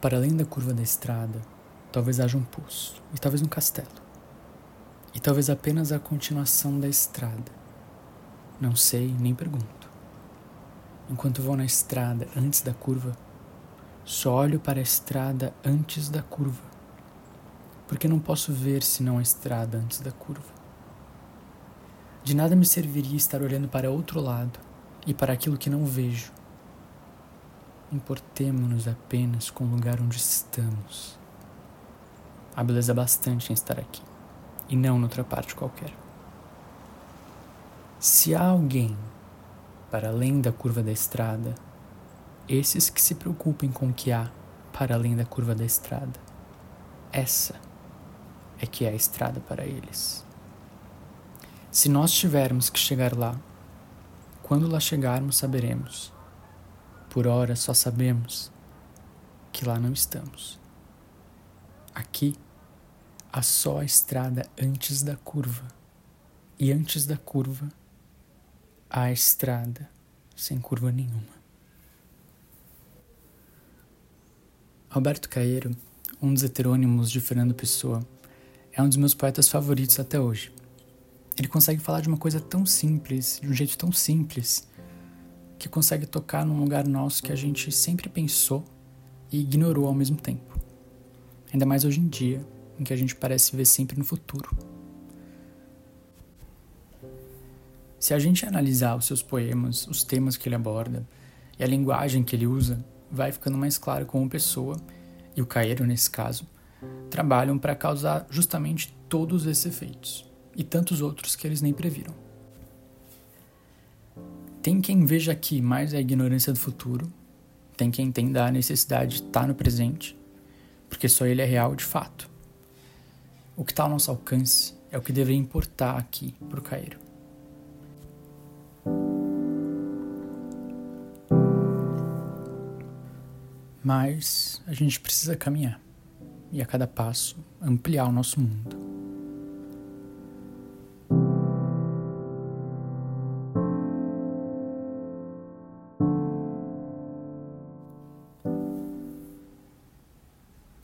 Para além da curva da estrada, talvez haja um poço, e talvez um castelo. E talvez apenas a continuação da estrada. Não sei, nem pergunto. Enquanto vou na estrada antes da curva, só olho para a estrada antes da curva, porque não posso ver senão a estrada antes da curva. De nada me serviria estar olhando para outro lado e para aquilo que não vejo Importemo-nos apenas com o lugar onde estamos. Há beleza bastante em estar aqui, e não noutra parte qualquer. Se há alguém para além da curva da estrada, esses que se preocupem com o que há para além da curva da estrada, essa é que é a estrada para eles. Se nós tivermos que chegar lá, quando lá chegarmos, saberemos por ora só sabemos que lá não estamos. Aqui há só a estrada antes da curva, e antes da curva há a estrada sem curva nenhuma. Alberto Caeiro, um dos heterônimos de Fernando Pessoa, é um dos meus poetas favoritos até hoje. Ele consegue falar de uma coisa tão simples, de um jeito tão simples, que consegue tocar num lugar nosso que a gente sempre pensou e ignorou ao mesmo tempo. Ainda mais hoje em dia, em que a gente parece ver sempre no futuro. Se a gente analisar os seus poemas, os temas que ele aborda e a linguagem que ele usa, vai ficando mais claro como pessoa, e o Caeiro nesse caso, trabalham para causar justamente todos esses efeitos, e tantos outros que eles nem previram. Tem quem veja aqui mais a ignorância do futuro, tem quem entenda a necessidade de estar no presente, porque só ele é real de fato. O que está ao nosso alcance é o que deveria importar aqui para o Cairo. Mas a gente precisa caminhar e a cada passo ampliar o nosso mundo.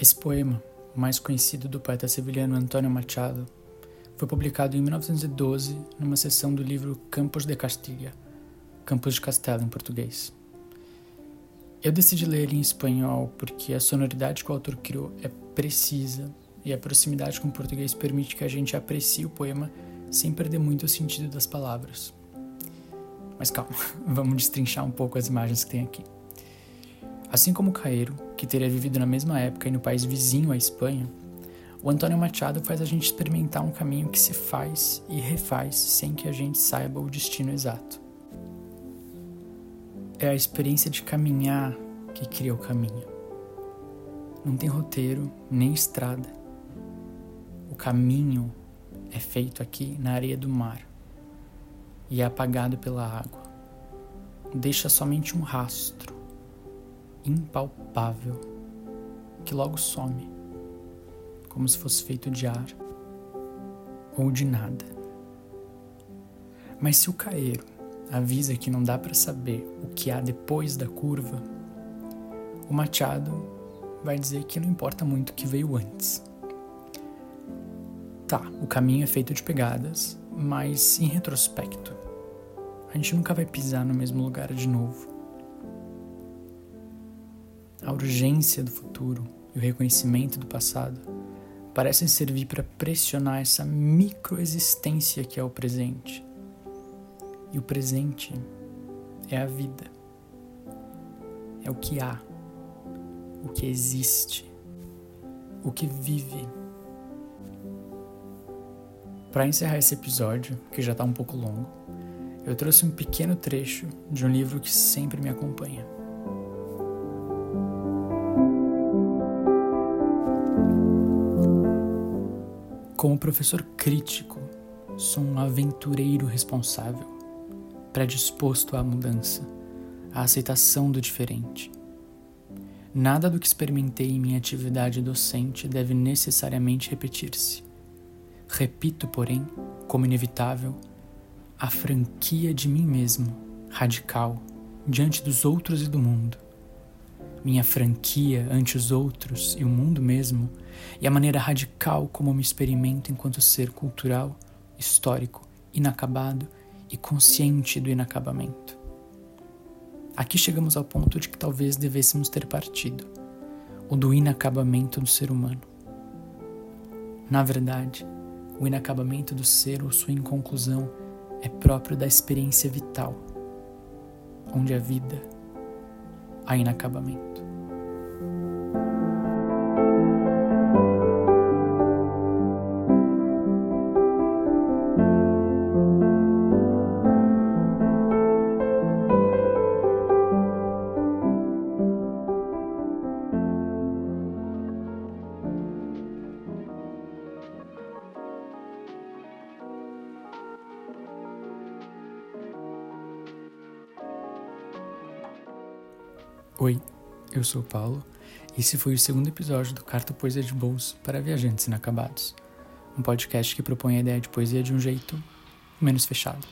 Esse poema, mais conhecido do poeta sevilhano Antônio Machado, foi publicado em 1912 numa seção do livro Campos de Castilha, Campos de Castelo em português. Eu decidi ler ele em espanhol porque a sonoridade que o autor criou é precisa e a proximidade com o português permite que a gente aprecie o poema sem perder muito o sentido das palavras. Mas calma, vamos destrinchar um pouco as imagens que tem aqui. Assim como Cairo, que teria vivido na mesma época e no país vizinho à Espanha, o Antônio Machado faz a gente experimentar um caminho que se faz e refaz sem que a gente saiba o destino exato. É a experiência de caminhar que cria o caminho. Não tem roteiro nem estrada. O caminho é feito aqui na areia do mar e é apagado pela água. Deixa somente um rastro impalpável que logo some, como se fosse feito de ar ou de nada. Mas se o caeiro avisa que não dá para saber o que há depois da curva, o Machado vai dizer que não importa muito o que veio antes. Tá, o caminho é feito de pegadas, mas em retrospecto, a gente nunca vai pisar no mesmo lugar de novo a urgência do futuro e o reconhecimento do passado parecem servir para pressionar essa microexistência que é o presente. E o presente é a vida. É o que há, o que existe, o que vive. Para encerrar esse episódio, que já está um pouco longo, eu trouxe um pequeno trecho de um livro que sempre me acompanha. Como professor crítico, sou um aventureiro responsável, predisposto à mudança, à aceitação do diferente. Nada do que experimentei em minha atividade docente deve necessariamente repetir-se. Repito, porém, como inevitável, a franquia de mim mesmo, radical, diante dos outros e do mundo. Minha franquia ante os outros e o mundo mesmo, e a maneira radical como me experimento enquanto ser cultural, histórico, inacabado e consciente do inacabamento. Aqui chegamos ao ponto de que talvez devêssemos ter partido, o do inacabamento do ser humano. Na verdade, o inacabamento do ser ou sua inconclusão é próprio da experiência vital, onde a vida há inacabamento. Oi, eu sou o Paulo. Esse foi o segundo episódio do Carta Poesia de Bolso para Viajantes Inacabados, um podcast que propõe a ideia de poesia de um jeito menos fechado.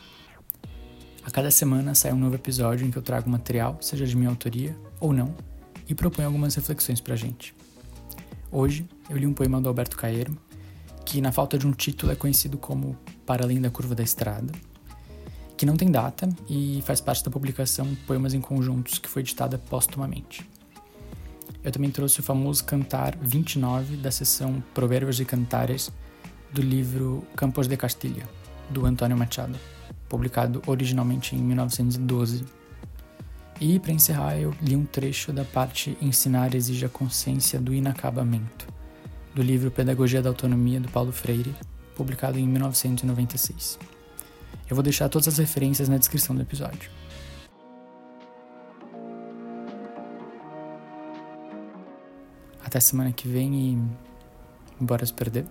A cada semana sai um novo episódio em que eu trago material, seja de minha autoria ou não, e proponho algumas reflexões pra gente. Hoje eu li um poema do Alberto Caeiro, que na falta de um título é conhecido como Para Além da Curva da Estrada, que não tem data e faz parte da publicação Poemas em Conjuntos, que foi editada póstumamente. Eu também trouxe o famoso Cantar 29 da seção Provérbios e Cantares do livro Campos de Castilha, do Antônio Machado, publicado originalmente em 1912. E, para encerrar, eu li um trecho da parte Ensinar exige a consciência do inacabamento, do livro Pedagogia da Autonomia do Paulo Freire, publicado em 1996. Eu vou deixar todas as referências na descrição do episódio. Até semana que vem e bora se perder.